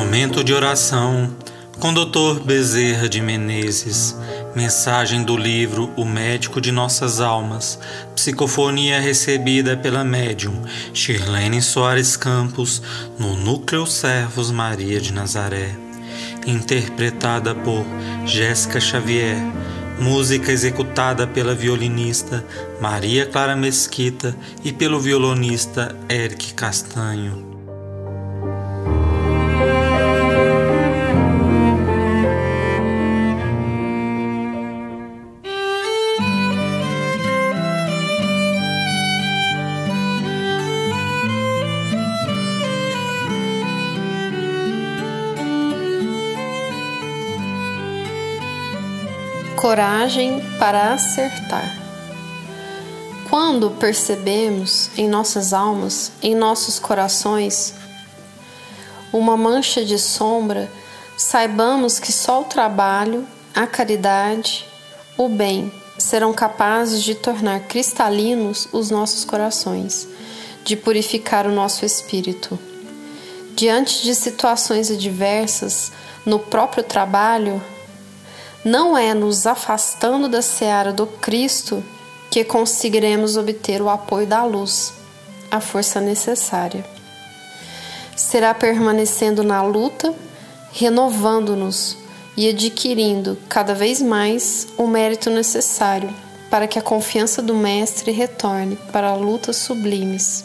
Momento de oração com Dr. Bezerra de Menezes. Mensagem do livro O Médico de Nossas Almas. Psicofonia recebida pela médium Shirlene Soares Campos no Núcleo Servos Maria de Nazaré. Interpretada por Jéssica Xavier. Música executada pela violinista Maria Clara Mesquita e pelo violonista Eric Castanho. Coragem para acertar. Quando percebemos em nossas almas, em nossos corações, uma mancha de sombra, saibamos que só o trabalho, a caridade, o bem serão capazes de tornar cristalinos os nossos corações, de purificar o nosso espírito. Diante de situações adversas, no próprio trabalho, não é nos afastando da seara do Cristo que conseguiremos obter o apoio da luz, a força necessária. Será permanecendo na luta, renovando-nos e adquirindo cada vez mais o mérito necessário para que a confiança do Mestre retorne para lutas sublimes.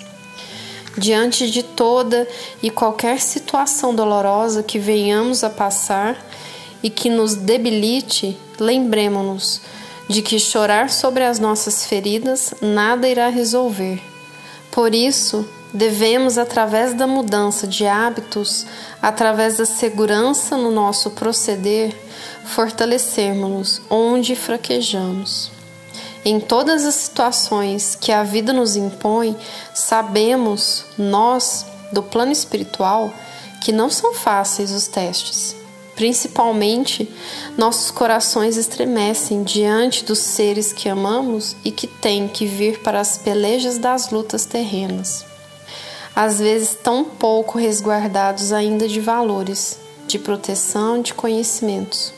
Diante de toda e qualquer situação dolorosa que venhamos a passar, e que nos debilite, lembremos-nos de que chorar sobre as nossas feridas nada irá resolver. Por isso, devemos, através da mudança de hábitos, através da segurança no nosso proceder, fortalecermos-nos onde fraquejamos. Em todas as situações que a vida nos impõe, sabemos, nós, do plano espiritual, que não são fáceis os testes Principalmente, nossos corações estremecem diante dos seres que amamos e que têm que vir para as pelejas das lutas terrenas. Às vezes, tão pouco resguardados ainda de valores, de proteção, de conhecimentos.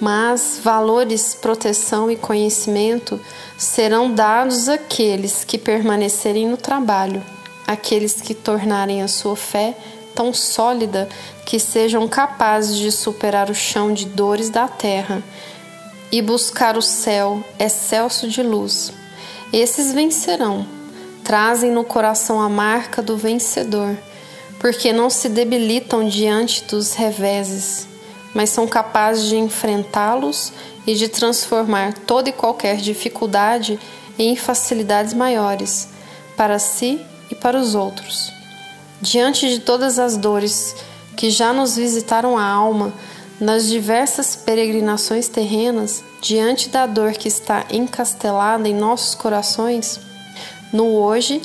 Mas valores, proteção e conhecimento serão dados àqueles que permanecerem no trabalho, aqueles que tornarem a sua fé tão sólida que sejam capazes de superar o chão de dores da terra e buscar o céu excelso de luz. Esses vencerão, trazem no coração a marca do vencedor, porque não se debilitam diante dos reveses, mas são capazes de enfrentá-los e de transformar toda e qualquer dificuldade em facilidades maiores para si e para os outros. Diante de todas as dores que já nos visitaram a alma nas diversas peregrinações terrenas, diante da dor que está encastelada em nossos corações, no hoje,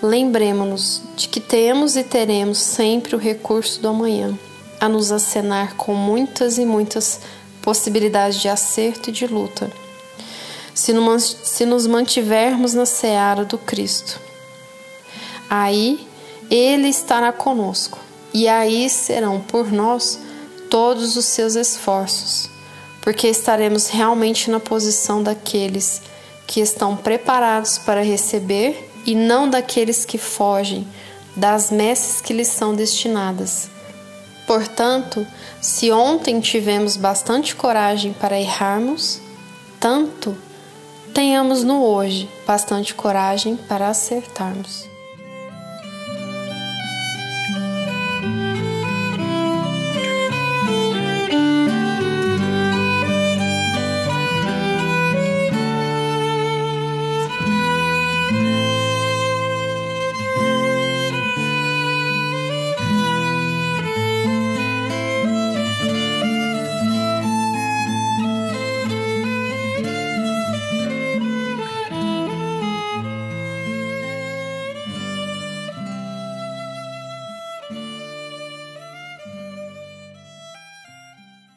lembremos-nos de que temos e teremos sempre o recurso do amanhã, a nos acenar com muitas e muitas possibilidades de acerto e de luta. Se nos mantivermos na seara do Cristo, aí ele estará conosco, e aí serão por nós todos os seus esforços, porque estaremos realmente na posição daqueles que estão preparados para receber e não daqueles que fogem das messes que lhes são destinadas. Portanto, se ontem tivemos bastante coragem para errarmos, tanto tenhamos no hoje bastante coragem para acertarmos.